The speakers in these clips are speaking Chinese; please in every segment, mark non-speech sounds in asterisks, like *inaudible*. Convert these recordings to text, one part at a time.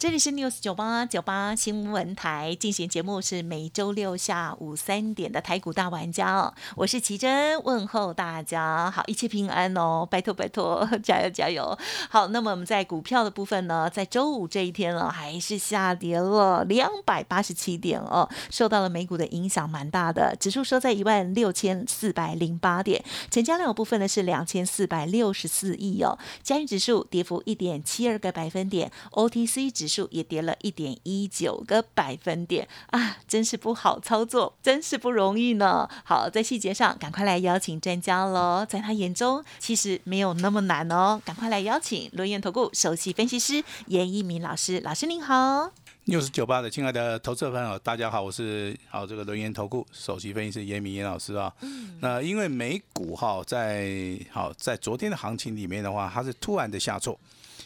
这里是 News 九八九八新闻台进行节目，是每周六下午三点的台股大玩家哦。我是奇珍，问候大家好，一切平安哦，拜托拜托，*laughs* 加油加油。好，那么我们在股票的部分呢，在周五这一天呢，还是下跌了两百八十七点哦，受到了美股的影响蛮大的，指数收在一万六千四百零八点，成交量部分呢是两千四百六十四亿哦，加元指数跌幅一点七二个百分点，OTC 指数也跌了一点一九个百分点啊，真是不好操作，真是不容易呢。好，在细节上赶快来邀请专家喽，在他眼中其实没有那么难哦，赶快来邀请轮研投顾首席分析师严一鸣老师，老师您好。六十九八的亲爱的投资朋友，大家好，我是好这个轮研投顾首席分析师严明严老师啊。那因为美股哈在好在昨天的行情里面的话，它是突然的下挫。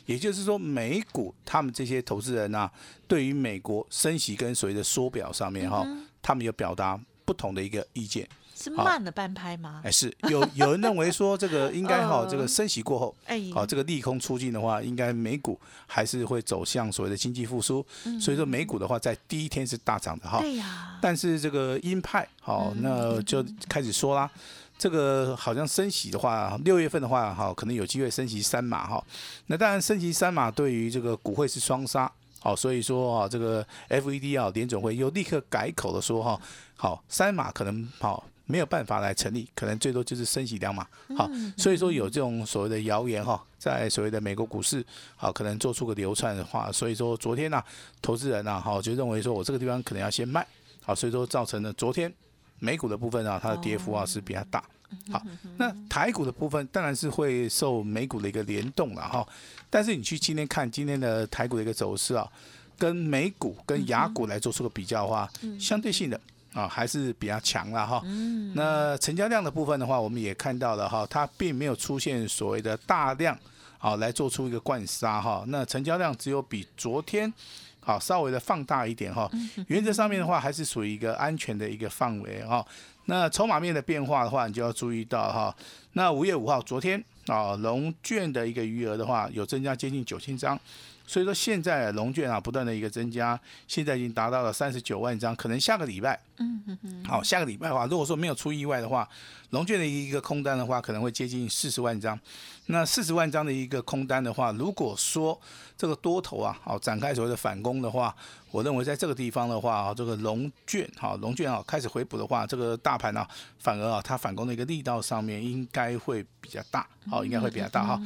也就是说，美股他们这些投资人呐，对于美国升息跟所谓的缩表上面哈，他们有表达不同的一个意见。是慢了半拍吗？哎，是有有人认为说 *laughs* 这个应该哈，这个升息过后，好这个利空出尽的话，应该美股还是会走向所谓的经济复苏。所以说美股的话，在第一天是大涨的哈。对呀。但是这个鹰派好，那就开始说啦。这个好像升息的话，六月份的话，哈，可能有机会升息三码哈。那当然升息三码对于这个股会是双杀，好，所以说啊，这个 FED 啊联总会又立刻改口的说哈，好，三码可能好没有办法来成立，可能最多就是升息两码，好，所以说有这种所谓的谣言哈，在所谓的美国股市好可能做出个流窜的话，所以说昨天呢，投资人呢，哈就认为说我这个地方可能要先卖，好，所以说造成了昨天。美股的部分啊，它的跌幅啊是比较大。好，那台股的部分当然是会受美股的一个联动了哈。但是你去今天看今天的台股的一个走势啊，跟美股跟雅股来做出个比较的话，相对性的啊还是比较强了哈。那成交量的部分的话，我们也看到了哈，它并没有出现所谓的大量啊来做出一个灌杀哈。那成交量只有比昨天。好，稍微的放大一点哈，原则上面的话还是属于一个安全的一个范围哈。那筹码面的变化的话，你就要注意到哈。那五月五号，昨天啊，龙券的一个余额的话，有增加接近九千张。所以说现在龙卷啊不断的一个增加，现在已经达到了三十九万张，可能下个礼拜，嗯嗯嗯，好，下个礼拜的话，如果说没有出意外的话，龙卷的一个空单的话，可能会接近四十万张。那四十万张的一个空单的话，如果说这个多头啊，好展开所谓的反攻的话，我认为在这个地方的话啊，这个龙卷哈龙卷啊开始回补的话，这个大盘呢，反而啊它反攻的一个力道上面应该会比较大，好，应该会比较大哈。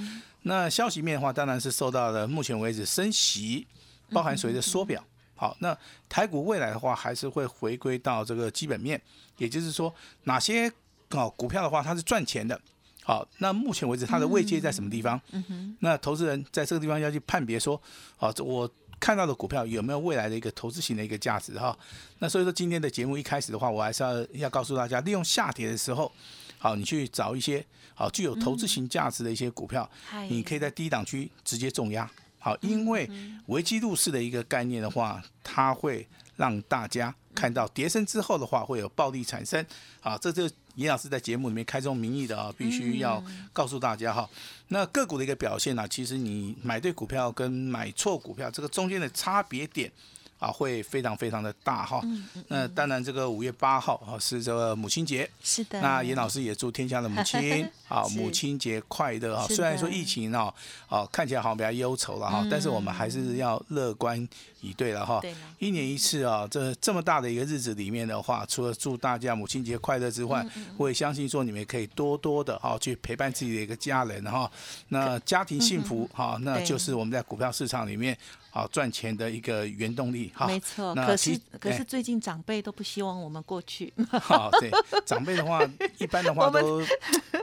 那消息面的话，当然是受到了目前为止升息，包含所谓的缩表。好，那台股未来的话，还是会回归到这个基本面，也就是说，哪些哦股票的话，它是赚钱的。好，那目前为止它的位阶在什么地方？嗯哼。那投资人在这个地方要去判别说，好，我看到的股票有没有未来的一个投资型的一个价值哈？那所以说今天的节目一开始的话，我还是要要告诉大家，利用下跌的时候。好，你去找一些好具有投资型价值的一些股票，你可以在低档区直接重压。好，因为危机入市的一个概念的话，它会让大家看到跌升之后的话会有暴利产生。好，这就严老师在节目里面开宗明义的啊，必须要告诉大家哈。那个股的一个表现呢，其实你买对股票跟买错股票这个中间的差别点。啊，会非常非常的大哈。那当然，这个五月八号啊是这个母亲节。是的。那严老师也祝天下的母亲 *laughs* 啊母亲节快乐哈。虽然说疫情啊，哦看起来好像比较忧愁了哈，但是我们还是要乐观以对了哈。一年一次啊，这这么大的一个日子里面的话，除了祝大家母亲节快乐之外，我也相信说你们可以多多的哈去陪伴自己的一个家人哈。那家庭幸福哈，那就是我们在股票市场里面好赚钱的一个原动力哈。没错，可是可是哎最近长辈都不希望我们过去，好，对长辈的话，*laughs* 一般的话都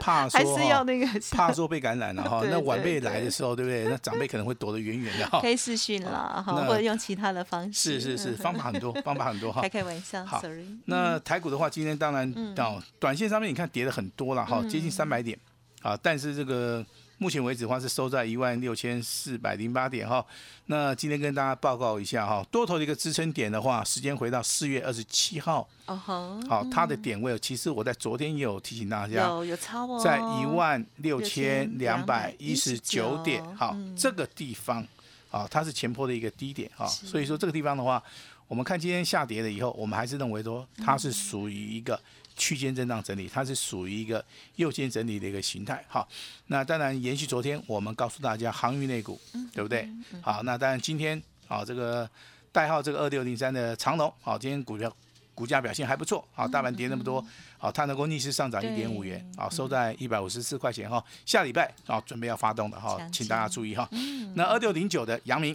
怕说还是要那个怕说被感染了哈。*laughs* 那晚辈来的时候，对不对？那长辈可能会躲得远远的哈可。以视讯啦，哈，那或者用其他的方式，是是是，*laughs* 方法很多，方法很多哈开。开玩笑好，sorry。那台股的话，今天当然嗯哦，短线上面你看跌了很多了哈，接近三百点啊，但是这个目前为止的话是收在一万六千四百零八点哈。那今天跟大家报告一下哈，多头的一个支撑点的话，时间回到四月二十七号，哦吼，好，它的点位其实我在昨天也有提醒大家，有有超哦，在一万六千两百一十九点，好，嗯。这个地方，啊，它是前坡的一个低点啊，所以说这个地方的话，我们看今天下跌了以后，我们还是认为说它是属于一个区间震荡整理，它是属于一个右肩整理的一个形态，好，那当然延续昨天我们告诉大家航运类股，对不对？好，那当然今天啊这个代号这个二六零三的长龙，好，今天股票。股价表现还不错，好，大盘跌那么多，好，它能够逆势上涨一点五元，好，收在一百五十四块钱哈。下礼拜啊，准备要发动的哈，请大家注意哈。那二六零九的阳明，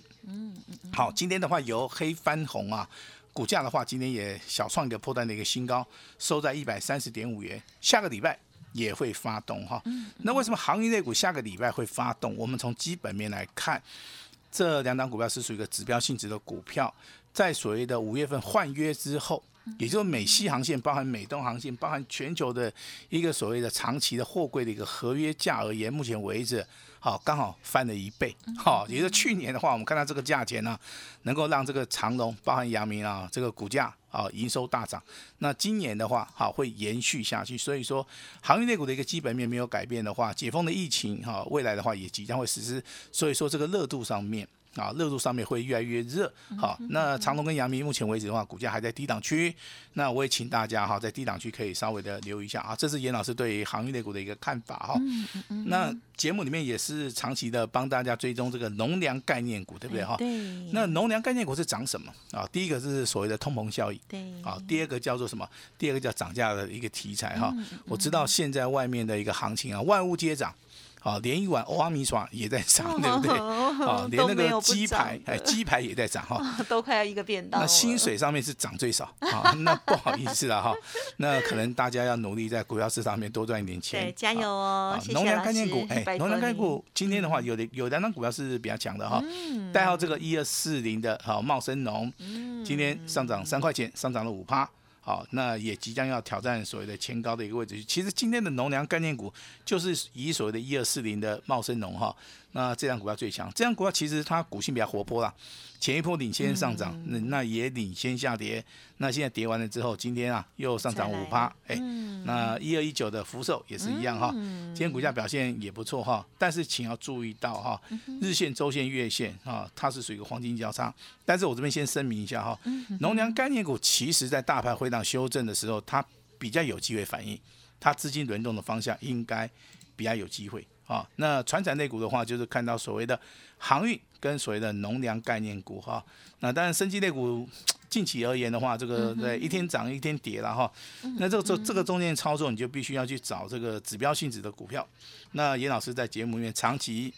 好，今天的话由黑翻红啊，股价的话今天也小创一个破单的一个新高，收在一百三十点五元。下个礼拜也会发动哈。那为什么航运类股下个礼拜会发动？我们从基本面来看，这两档股票是属于一个指标性质的股票，在所谓的五月份换约之后。也就是美西航线，包含美东航线，包含全球的一个所谓的长期的货柜的一个合约价而言，目前为止，好刚好翻了一倍，好，也就是去年的话，我们看到这个价钱呢、能够让这个长隆，包含阳明啊，这个股价啊营收大涨。那今年的话，好会延续下去，所以说航运类股的一个基本面没有改变的话，解封的疫情哈，未来的话也即将会实施，所以说这个热度上面。啊，热度上面会越来越热。好，那长隆跟阳明目前为止的话，股价还在低档区。那我也请大家哈，在低档区可以稍微的留意一下啊。这是严老师对于航运类股的一个看法哈。那节目里面也是长期的帮大家追踪这个农粮概念股，对不对哈？对，那农粮概念股是涨什么啊？第一个是所谓的通膨效应。对啊，第二个叫做什么？第二个叫涨价的一个题材哈。我知道现在外面的一个行情啊，万物皆涨。啊，连一碗欧阿米耍也在涨，*laughs* 对不对？*laughs* 啊，连那个鸡排，的哎，*laughs* 鸡排也在涨哈。都快要一个便当。那薪水上面是涨最少啊，那不好意思了哈。那可能大家要努力在股票市场上面多赚一点钱。对，加油哦农粮概念股，哎农粮概念股今天的话，有的有两张股票是比较强的哈，代号这个一二四零的，好茂生农，今天上涨三块钱，上涨了五趴。好，那也即将要挑战所谓的前高的一个位置。其实今天的农粮概念股就是以所谓的一二四零的茂生农哈，那这张股票最强。这张股票其实它股性比较活泼啦，前一波领先上涨，那那也领先下跌。那现在跌完了之后，今天啊又上涨五趴，哎，嗯那一二一九的福寿也是一样哈，今天股价表现也不错哈，但是请要注意到哈，日线、周线、月线啊，它是属于一个黄金交叉。但是我这边先声明一下哈，农粮概念股其实在大盘回档修正的时候，它比较有机会反应，它资金轮动的方向应该比较有机会啊。那船产类股的话，就是看到所谓的航运跟所谓的农粮概念股哈。那当然，生机类股近期而言的话，这个对一天涨一天跌了哈。那这个这这个中间操作，你就必须要去找这个指标性质的股票。那严老师在节目里面长期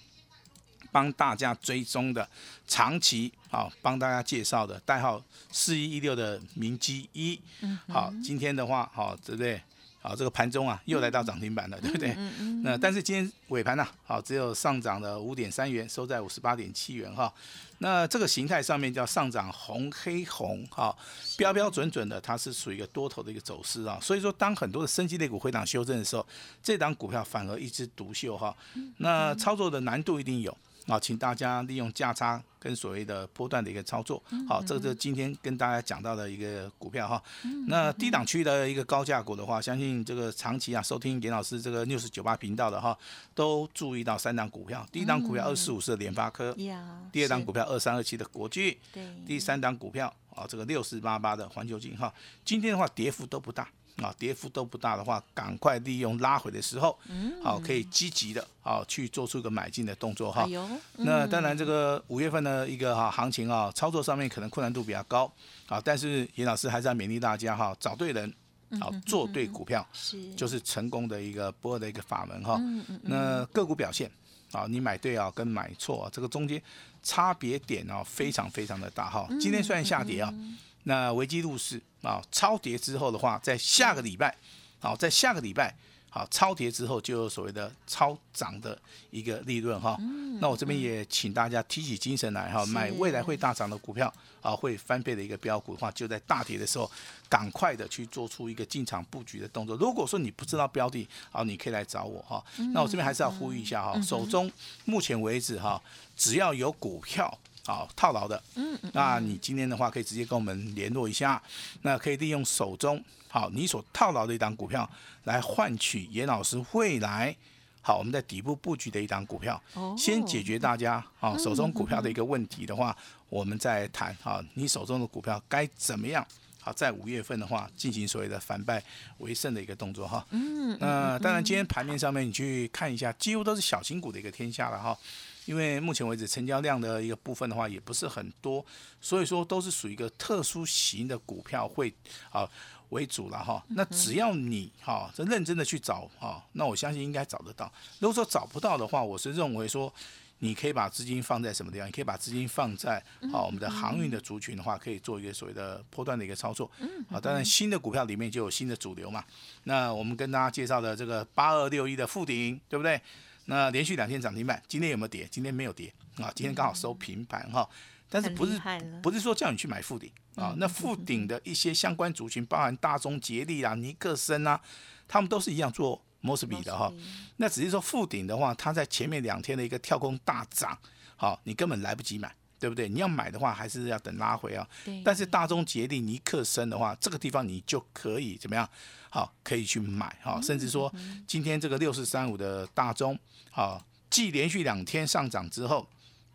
帮大家追踪的，长期啊帮大家介绍的代号四一一六的明基一，好，今天的话好对不对？好，这个盘中啊又来到涨停板了，对不对？那但是今天尾盘呢、好只有上涨了五点三元，收在五十八点七元哈。那这个形态上面叫上涨红黑红哈，标标准准的，它是属于一个多头的一个走势啊。所以说，当很多的升级类股回档修正的时候，这档股票反而一枝独秀哈。那操作的难度一定有。啊，请大家利用价差跟所谓的波段的一个操作，好，这个是今天跟大家讲到的一个股票哈。那低档区的一个高价股的话，相信这个长期啊收听严老师这个六十九八频道的哈，都注意到三档股票，第一档股票二四五四的联发科，第二档股票二三二七的国巨，第三档股票啊这个六四八八的环球金哈，今天的话跌幅都不大。啊，跌幅都不大的话，赶快利用拉回的时候，好，可以积极的啊去做出一个买进的动作哈那当然，这个五月份的一个哈行情啊，操作上面可能困难度比较高啊，但是严老师还是要勉励大家哈，找对人，好做对股票，是。就是成功的一个不二的一个法门哈。那个股表现啊，你买对啊跟买错啊，这个中间差别点啊非常非常的大哈。今天虽然下跌啊，那危机入市啊，超跌之后的话，在下个礼拜，好，在下个礼拜。好，超跌之后就有所谓的超涨的一个利润哈。那我这边也请大家提起精神来哈，买未来会大涨的股票啊，会翻倍的一个标股的话，就在大跌的时候，赶快的去做出一个进场布局的动作。如果说你不知道标的，好，你可以来找我哈。那我这边还是要呼吁一下哈，手中目前为止哈，只要有股票好套牢的，嗯，那你今天的话可以直接跟我们联络一下，那可以利用手中。好，你所套牢的一档股票，来换取严老师未来好我们在底部布局的一档股票，先解决大家啊手中股票的一个问题的话，我们再谈啊你手中的股票该怎么样好在五月份的话进行所谓的反败为胜的一个动作哈。嗯，那当然今天盘面上面你去看一下，几乎都是小型股的一个天下了哈。因为目前为止成交量的一个部分的话也不是很多，所以说都是属于一个特殊型的股票会啊。为主了哈，那只要你哈这认真的去找哈，那我相信应该找得到。如果说找不到的话，我是认为说你可以把资金放在什么地方？你可以把资金放在啊我们的航运的族群的话，可以做一个所谓的波段的一个操作。啊，当然新的股票里面就有新的主流嘛。那我们跟大家介绍的这个八二六一的附顶，对不对？那连续两天涨停板，今天有没有跌？今天没有跌啊，今天刚好收平盘哈。但是不是不是说叫你去买富鼎啊？那富鼎的一些相关族群，包含大中捷力啊、尼克森啊，他们都是一样做摩斯比的哈。那只是说富鼎的话，它在前面两天的一个跳空大涨，好，你根本来不及买，对不对？你要买的话，还是要等拉回啊。但是大中捷力、尼克森的话，这个地方你就可以怎么样？好，可以去买哈。甚至说今天这个六四三五的大中，好，继连续两天上涨之后。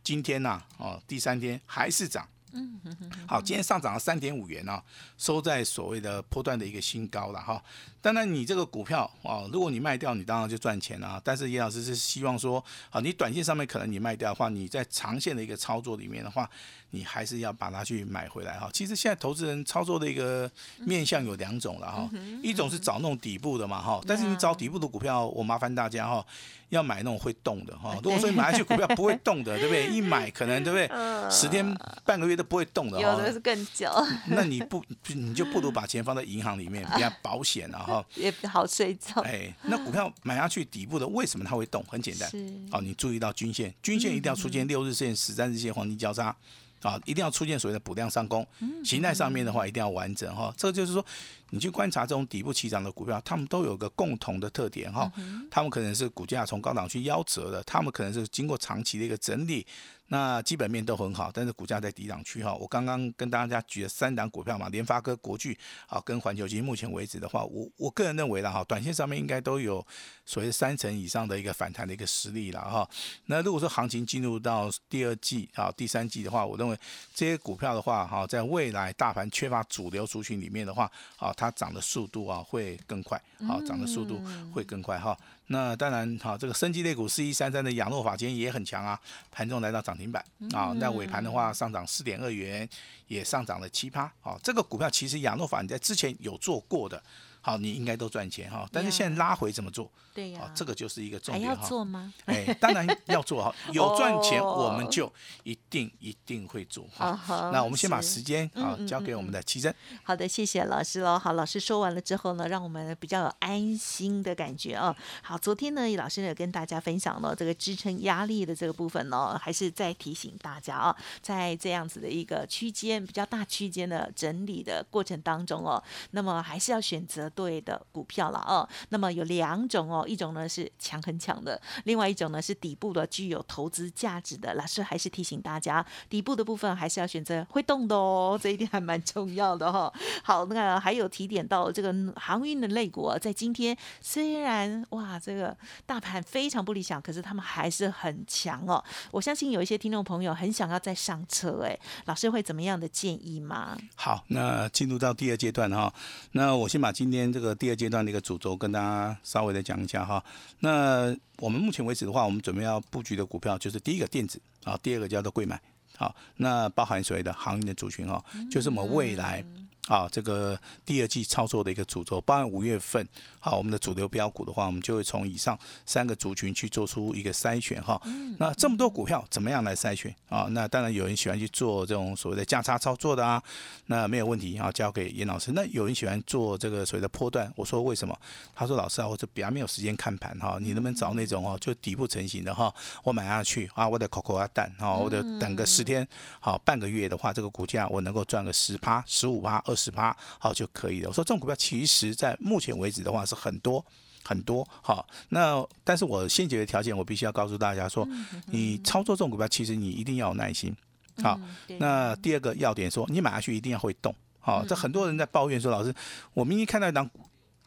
今天呢，哦，第三天还是涨。嗯，好，今天上涨了三点五元呢，收在所谓的波段的一个新高了哈。当然，你这个股票啊，如果你卖掉，你当然就赚钱了。但是叶老师是希望说，好，你短线上面可能你卖掉的话，你在长线的一个操作里面的话。你还是要把它去买回来哈。其实现在投资人操作的一个面向有两种了哈，一种是找那种底部的嘛哈。但是你找底部的股票，我麻烦大家哈，要买那种会动的哈。如果说你买下去股票不会动的，*laughs* 对不对？一买可能对不对？十天半个月都不会动的哈。有的是更久。那你不你就不如把钱放在银行里面比较保险了哈。也好睡觉。哎，那股票买下去底部的为什么它会动？很简单，哦，你注意到均线，均线一定要出现六日线、十三日线黄金交叉。啊，一定要出现所谓的补量上攻，形态上面的话一定要完整哈。这就是说，你去观察这种底部起涨的股票，他们都有个共同的特点哈。他们可能是股价从高档去夭折的，他们可能是经过长期的一个整理。那基本面都很好，但是股价在低档区哈。我刚刚跟大家举了三档股票嘛，联发科、国巨啊，跟环球金。目前为止的话，我我个人认为啦哈，短线上面应该都有所谓三成以上的一个反弹的一个实力了哈。那如果说行情进入到第二季啊、第三季的话，我认为这些股票的话哈，在未来大盘缺乏主流族群里面的话，啊，它涨的速度啊会更快，好，涨的速度会更快哈。那当然，好，这个升级类股四一三三的养诺法今天也很强啊，盘中来到涨停板。啊，那尾盘的话上涨四点二元，也上涨了七趴，好，这个股票其实养诺法你在之前有做过的。好，你应该都赚钱哈，但是现在拉回怎么做？对呀，这个就是一个重点哈。要做吗？哎，当然要做哈，*laughs* 有赚钱我们就一定一定会做哈。那我们先把时间啊交给我们的奇珍。好的，谢谢老师喽。好，老师说完了之后呢，让我们比较有安心的感觉啊。好，昨天呢，老师也跟大家分享了这个支撑压力的这个部分呢，还是在提醒大家啊，在这样子的一个区间比较大区间的整理的过程当中哦，那么还是要选择。对的股票了哦，那么有两种哦，一种呢是强很强的，另外一种呢是底部的，具有投资价值的。老师还是提醒大家，底部的部分还是要选择会动的哦，这一点还蛮重要的哈。好，那个还有提点到这个航运的类股，在今天虽然哇，这个大盘非常不理想，可是他们还是很强哦。我相信有一些听众朋友很想要再上车，哎，老师会怎么样的建议吗？好，那进入到第二阶段哈，那我先把今天。天这个第二阶段的一个主轴跟大家稍微的讲一下哈。那我们目前为止的话，我们准备要布局的股票就是第一个电子啊，第二个叫做贵买好，那包含所谓的行业的族群哈，就是我们未来啊，这个第二季操作的一个主轴，包含五月份，好，我们的主流标股的话，我们就会从以上三个族群去做出一个筛选哈。那这么多股票怎么样来筛选啊？那当然有人喜欢去做这种所谓的价差操作的啊，那没有问题啊，交给严老师。那有人喜欢做这个所谓的波段，我说为什么？他说老师啊，我这比较没有时间看盘哈，你能不能找那种哦，就底部成型的哈，我买下去啊，我得口口啊蛋哈，我得等个十天好半个月的话，这个股价我能够赚个十趴、十五趴、二。十趴好就可以了。我说这种股票其实在目前为止的话是很多很多好。那但是我先决的条件，我必须要告诉大家说，你操作这种股票，其实你一定要有耐心。好，那第二个要点说，你买下去一定要会动。好，这很多人在抱怨说，老师，我明明看到一张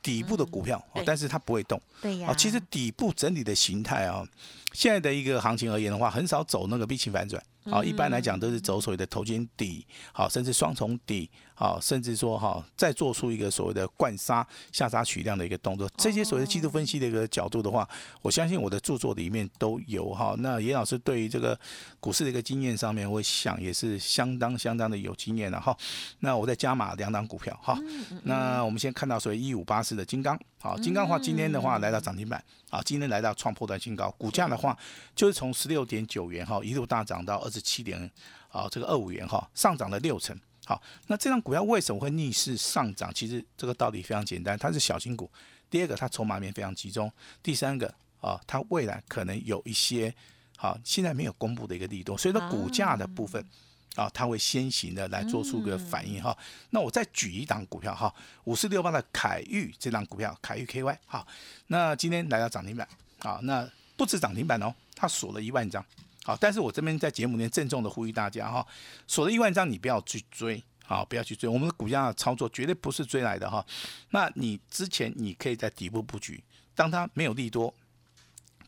底部的股票，但是它不会动。对呀。其实底部整体的形态啊，现在的一个行情而言的话，很少走那个 V 型反转。好，一般来讲都是走所谓的头肩底，好，甚至双重底，好，甚至说哈，再做出一个所谓的灌杀下杀取量的一个动作。这些所谓的技术分析的一个角度的话，我相信我的著作里面都有哈。那严老师对于这个股市的一个经验上面，我想也是相当相当的有经验了哈。那我再加码两档股票哈。那我们先看到所谓一五八四的金刚，好，金刚的话今天的话来到涨停板，啊，今天来到创破断新高，股价的话就是从十六点九元哈一路大涨到二。十七点，啊，这个二五元哈，上涨了六成。好，那这张股票为什么会逆势上涨？其实这个道理非常简单，它是小型股。第二个，它筹码面非常集中。第三个，啊，它未来可能有一些，好，现在没有公布的一个力度，所以说股价的部分，啊，它会先行的来做出个反应哈。那我再举一档股票哈，五四六八的凯域这档股票，凯域 KY 好，那今天来到涨停板，啊，那不止涨停板哦，它锁了一万张。好，但是我这边在节目里面郑重的呼吁大家哈，锁了一万张你不要去追，好，不要去追，我们的股价的操作绝对不是追来的哈。那你之前你可以在底部布局，当它没有利多，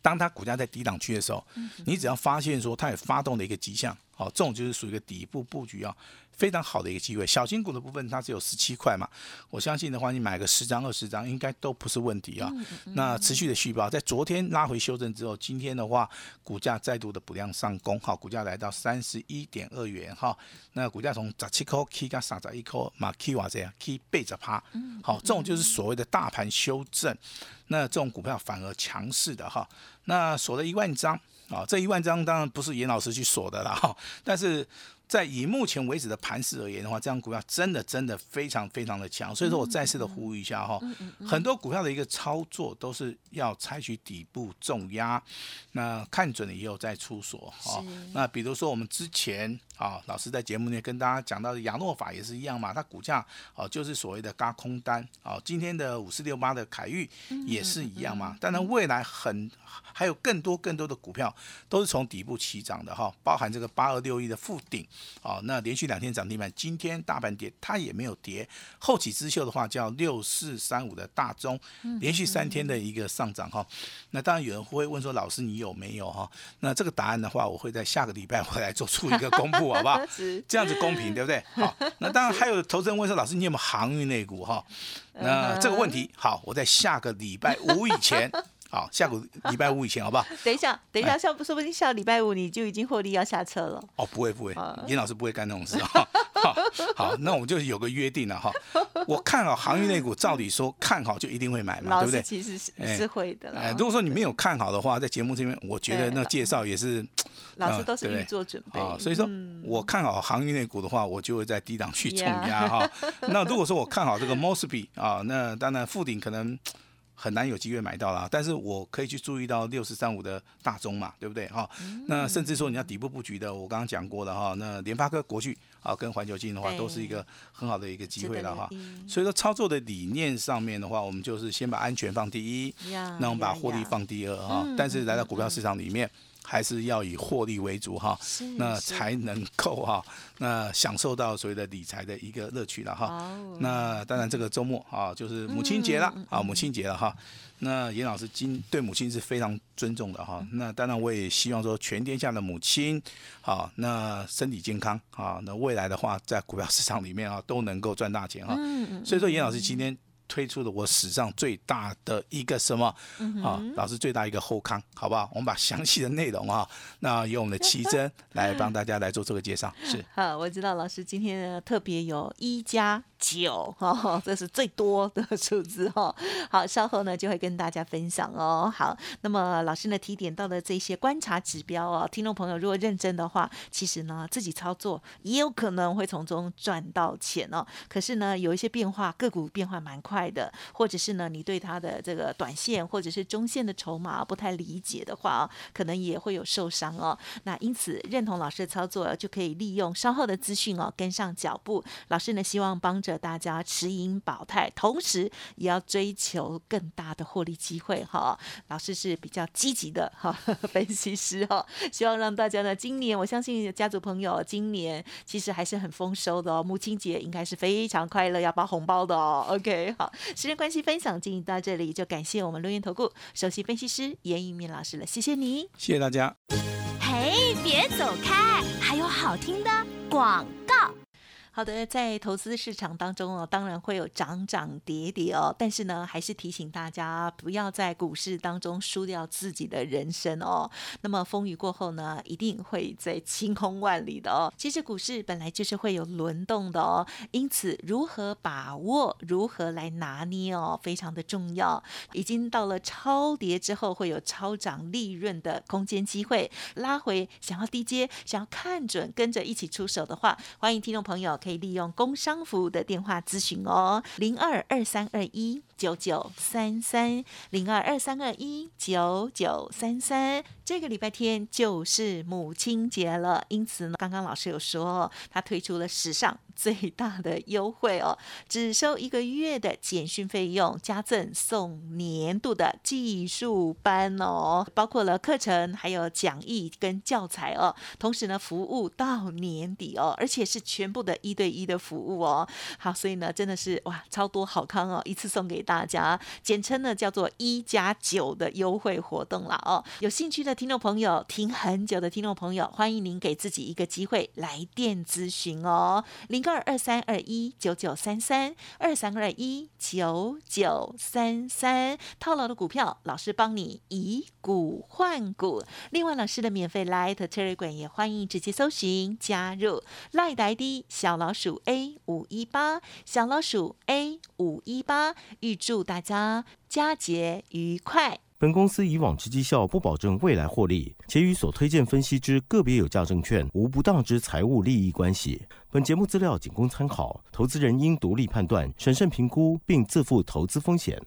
当它股价在低档区的时候，你只要发现说它有发动的一个迹象，好，这种就是属于一个底部布局啊。非常好的一个机会，小型股的部分它只有十七块嘛，我相信的话，你买个十张二十张应该都不是问题啊。那持续的续报，在昨天拉回修正之后，今天的话股价再度的补量上攻，好，股价来到三十一点二元哈。那股价从十七块 K 加三十一块马，K 瓦这样 K 背着趴，好，这种就是所谓的大盘修正，那这种股票反而强势的哈。那锁了一万张啊，这一万张当然不是严老师去锁的了哈，但是。在以目前为止的盘势而言的话，这样股票真的真的非常非常的强，所以说我再次的呼吁一下哈，很多股票的一个操作都是要采取底部重压，那看准了以后再出手哈。那比如说我们之前啊，老师在节目内跟大家讲到的亚诺法也是一样嘛，它股价啊就是所谓的嘎空单啊，今天的五四六八的凯域也是一样嘛，当然未来很还有更多更多的股票都是从底部起涨的哈，包含这个八二六一的附顶。哦，那连续两天涨停板，今天大盘跌，它也没有跌。后起之秀的话叫六四三五的大中，连续三天的一个上涨哈。那当然有人会问说，老师你有没有哈？那这个答案的话，我会在下个礼拜回来做出一个公布，好不好？*laughs* 这样子公平，对不对？*laughs* 好，那当然还有投资人问说，老师你有没有航运类股哈？那这个问题好，我在下个礼拜五以前。*laughs* 好，下个礼拜五以前，好不好？*laughs* 等一下，等一下，下说不定下礼拜五你就已经获利要下车了。哦，不会不会，严老师不会干那种事哈。*laughs* 好，好，那我们就有个约定了哈。我看好航运类股，照理说看好就一定会买嘛，对不对？其实是是会的。哎，如果说你没有看好的话，在节目这边，我觉得那介绍也是老师都是预做准备啊。所以说我看好航运类股的话，我就会在低档去冲压哈。那如果说我看好这个 Mosby 啊，那当然附顶可能。很难有机会买到啦。但是我可以去注意到六四三五的大中嘛，对不对哈？那甚至说你要底部布局的，我刚刚讲过了哈。那联发科、国巨啊，跟环球金的话，都是一个很好的一个机会了哈。所以说操作的理念上面的话，我们就是先把安全放第一，那我们把获利放第二哈。但是来到股票市场里面。还是要以获利为主哈，那才能够哈，那享受到所谓的理财的一个乐趣了哈。那当然这个周末啊，就是母亲节了啊，母亲节了哈。那严老师今对母亲是非常尊重的哈。那当然我也希望说全天下的母亲好，那身体健康啊，那未来的话在股票市场里面啊都能够赚大钱哈。所以说严老师今天。推出了我史上最大的一个什么啊？老师最大一个后康，好不好？我们把详细的内容啊，*laughs* 那由我们的奇珍来帮大家来做这个介绍。*laughs* 是，好，我知道老师今天呢特别有一加。九哦，*laughs* 这是最多的数字哦。好，稍后呢就会跟大家分享哦。好，那么老师呢提点到的这些观察指标哦，听众朋友如果认真的话，其实呢自己操作也有可能会从中赚到钱哦。可是呢有一些变化，个股变化蛮快的，或者是呢你对它的这个短线或者是中线的筹码不太理解的话，可能也会有受伤哦。那因此认同老师的操作，就可以利用稍后的资讯哦跟上脚步。老师呢希望帮着。大家持盈保泰，同时也要追求更大的获利机会哈。老师是比较积极的哈 *laughs* 分析师哈，希望让大家呢，今年我相信家族朋友今年其实还是很丰收的哦。母亲节应该是非常快乐，要包红包的哦。OK，好，时间关系，分享进行到这里，就感谢我们录音投顾首席分析师严一鸣老师了，谢谢你，谢谢大家。嘿，别走开，还有好听的广告。好的，在投资市场当中哦，当然会有涨涨跌跌哦，但是呢，还是提醒大家不要在股市当中输掉自己的人生哦。那么风雨过后呢，一定会在晴空万里的哦。其实股市本来就是会有轮动的哦，因此如何把握，如何来拿捏哦，非常的重要。已经到了超跌之后，会有超涨利润的空间机会，拉回想要低接，想要看准，跟着一起出手的话，欢迎听众朋友。可以利用工商服务的电话咨询哦，零二二三二一九九三三，零二二三二一九九三三。这个礼拜天就是母亲节了，因此呢，刚刚老师有说，他推出了史上。最大的优惠哦，只收一个月的简讯费用，加赠送年度的技术班哦，包括了课程、还有讲义跟教材哦。同时呢，服务到年底哦，而且是全部的一一对一的服务哦。好，所以呢，真的是哇，超多好康哦，一次送给大家，简称呢叫做一加九的优惠活动了哦。有兴趣的听众朋友，听很久的听众朋友，欢迎您给自己一个机会来电咨询哦，零。二二三二一九九三三二三二一九九三三套牢的股票，老师帮你以股换股。另外，老师的免费 Light Telegram 也欢迎直接搜寻加入 Light ID 小老鼠 A 五一八小老鼠 A 五一八，预祝大家佳节愉快。本公司以往之绩效不保证未来获利，且与所推荐分析之个别有价证券无不当之财务利益关系。本节目资料仅供参考，投资人应独立判断、审慎评估，并自负投资风险。